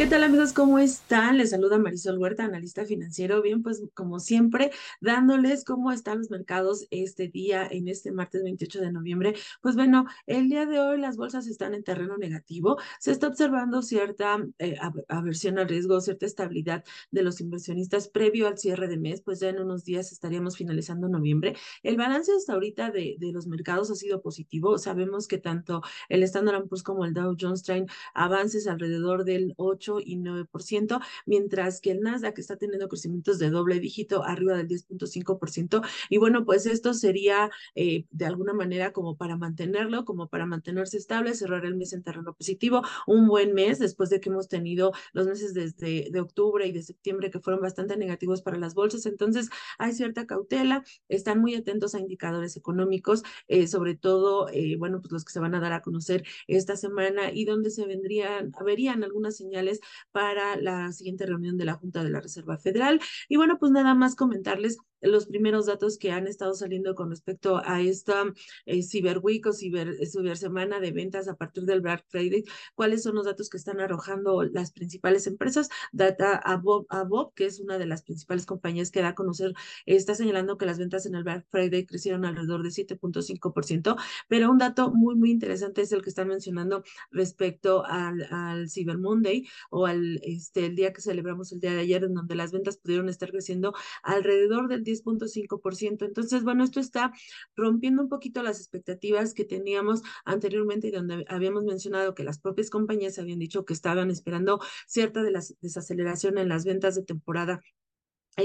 ¿Qué tal amigos? ¿Cómo están? Les saluda Marisol Huerta, analista financiero. Bien, pues como siempre, dándoles cómo están los mercados este día, en este martes 28 de noviembre. Pues bueno, el día de hoy las bolsas están en terreno negativo. Se está observando cierta eh, aversión al riesgo, cierta estabilidad de los inversionistas previo al cierre de mes, pues ya en unos días estaríamos finalizando noviembre. El balance hasta ahorita de, los mercados ha sido positivo. Sabemos que tanto el Standard Poor's como el Dow Jones traen avances alrededor del 8 y 9%, mientras que el Nasdaq está teniendo crecimientos de doble dígito arriba del 10.5%. Y bueno, pues esto sería eh, de alguna manera como para mantenerlo, como para mantenerse estable, cerrar el mes en terreno positivo, un buen mes después de que hemos tenido los meses desde de octubre y de septiembre que fueron bastante negativos para las bolsas. Entonces, hay cierta cautela, están muy atentos a indicadores económicos, eh, sobre todo, eh, bueno, pues los que se van a dar a conocer esta semana y donde se vendrían, verían algunas señales para la siguiente reunión de la Junta de la Reserva Federal. Y bueno, pues nada más comentarles los primeros datos que han estado saliendo con respecto a esta eh, Week o Cyber Semana de ventas a partir del Black Friday. ¿Cuáles son los datos que están arrojando las principales empresas? Data Abob, Abob, que es una de las principales compañías que da a conocer, está señalando que las ventas en el Black Friday crecieron alrededor de 7.5%, pero un dato muy, muy interesante es el que están mencionando respecto al, al Cyber Monday o al este, el día que celebramos el día de ayer, en donde las ventas pudieron estar creciendo alrededor del 10.5%. Entonces, bueno, esto está rompiendo un poquito las expectativas que teníamos anteriormente y donde habíamos mencionado que las propias compañías habían dicho que estaban esperando cierta desaceleración en las ventas de temporada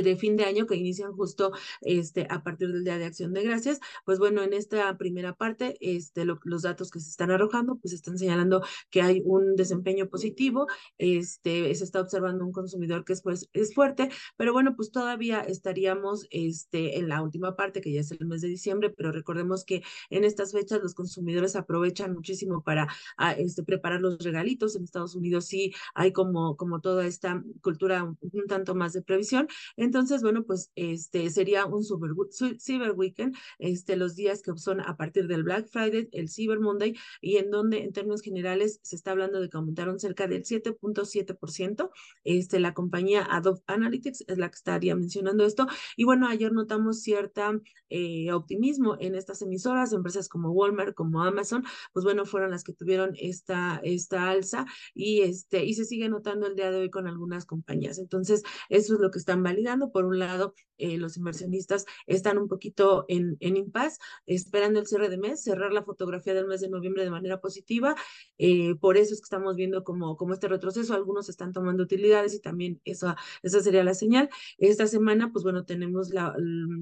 de fin de año que inician justo este a partir del Día de Acción de Gracias, pues bueno, en esta primera parte, este los datos que se están arrojando, pues están señalando que hay un desempeño positivo, este se está observando un consumidor que es pues es fuerte, pero bueno, pues todavía estaríamos este en la última parte que ya es el mes de diciembre, pero recordemos que en estas fechas los consumidores aprovechan muchísimo para a, este preparar los regalitos, en Estados Unidos sí hay como como toda esta cultura un, un tanto más de previsión entonces, bueno, pues este sería un super, Cyber Weekend, este, los días que son a partir del Black Friday, el Cyber Monday, y en donde en términos generales se está hablando de que aumentaron cerca del 7.7%. Este, la compañía Adobe Analytics es la que estaría mencionando esto. Y bueno, ayer notamos cierta eh, optimismo en estas emisoras, empresas como Walmart, como Amazon, pues bueno, fueron las que tuvieron esta, esta alza y, este, y se sigue notando el día de hoy con algunas compañías. Entonces, eso es lo que están validando por un lado, eh, los inversionistas están un poquito en, en impas, esperando el cierre de mes, cerrar la fotografía del mes de noviembre de manera positiva. Eh, por eso es que estamos viendo como, como este retroceso. Algunos están tomando utilidades y también esa, esa sería la señal. Esta semana, pues bueno, tenemos la,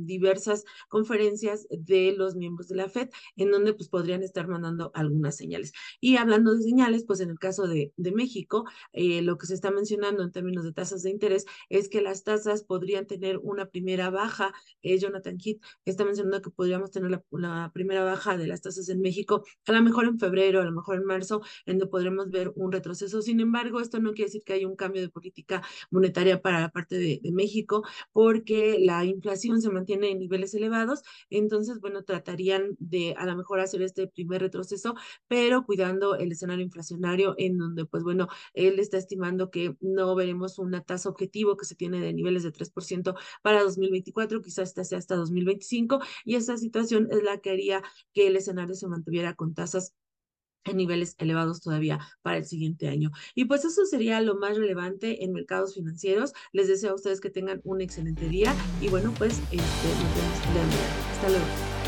diversas conferencias de los miembros de la FED en donde pues podrían estar mandando algunas señales. Y hablando de señales, pues en el caso de, de México, eh, lo que se está mencionando en términos de tasas de interés es que las tasas podrían tener una primera baja. Eh, Jonathan Kidd está mencionando que podríamos tener la, primera baja de las tasas en México, a lo mejor en febrero, a lo mejor en marzo, en donde podremos ver un retroceso. Sin embargo, esto no quiere decir que haya un cambio de política monetaria para la parte de, de México, porque la inflación se mantiene en niveles elevados. Entonces, bueno, tratarían de a lo mejor hacer este primer retroceso, pero cuidando el escenario inflacionario en donde, pues bueno, él está estimando que no veremos una tasa objetivo que se tiene de niveles de 3% para 2024, quizás esta sea hasta 2025, y esta situación es la que haría que el escenario se mantuviera con tasas en niveles elevados todavía para el siguiente año. Y pues eso sería lo más relevante en mercados financieros. Les deseo a ustedes que tengan un excelente día y bueno, pues este, nos vemos. Hasta luego.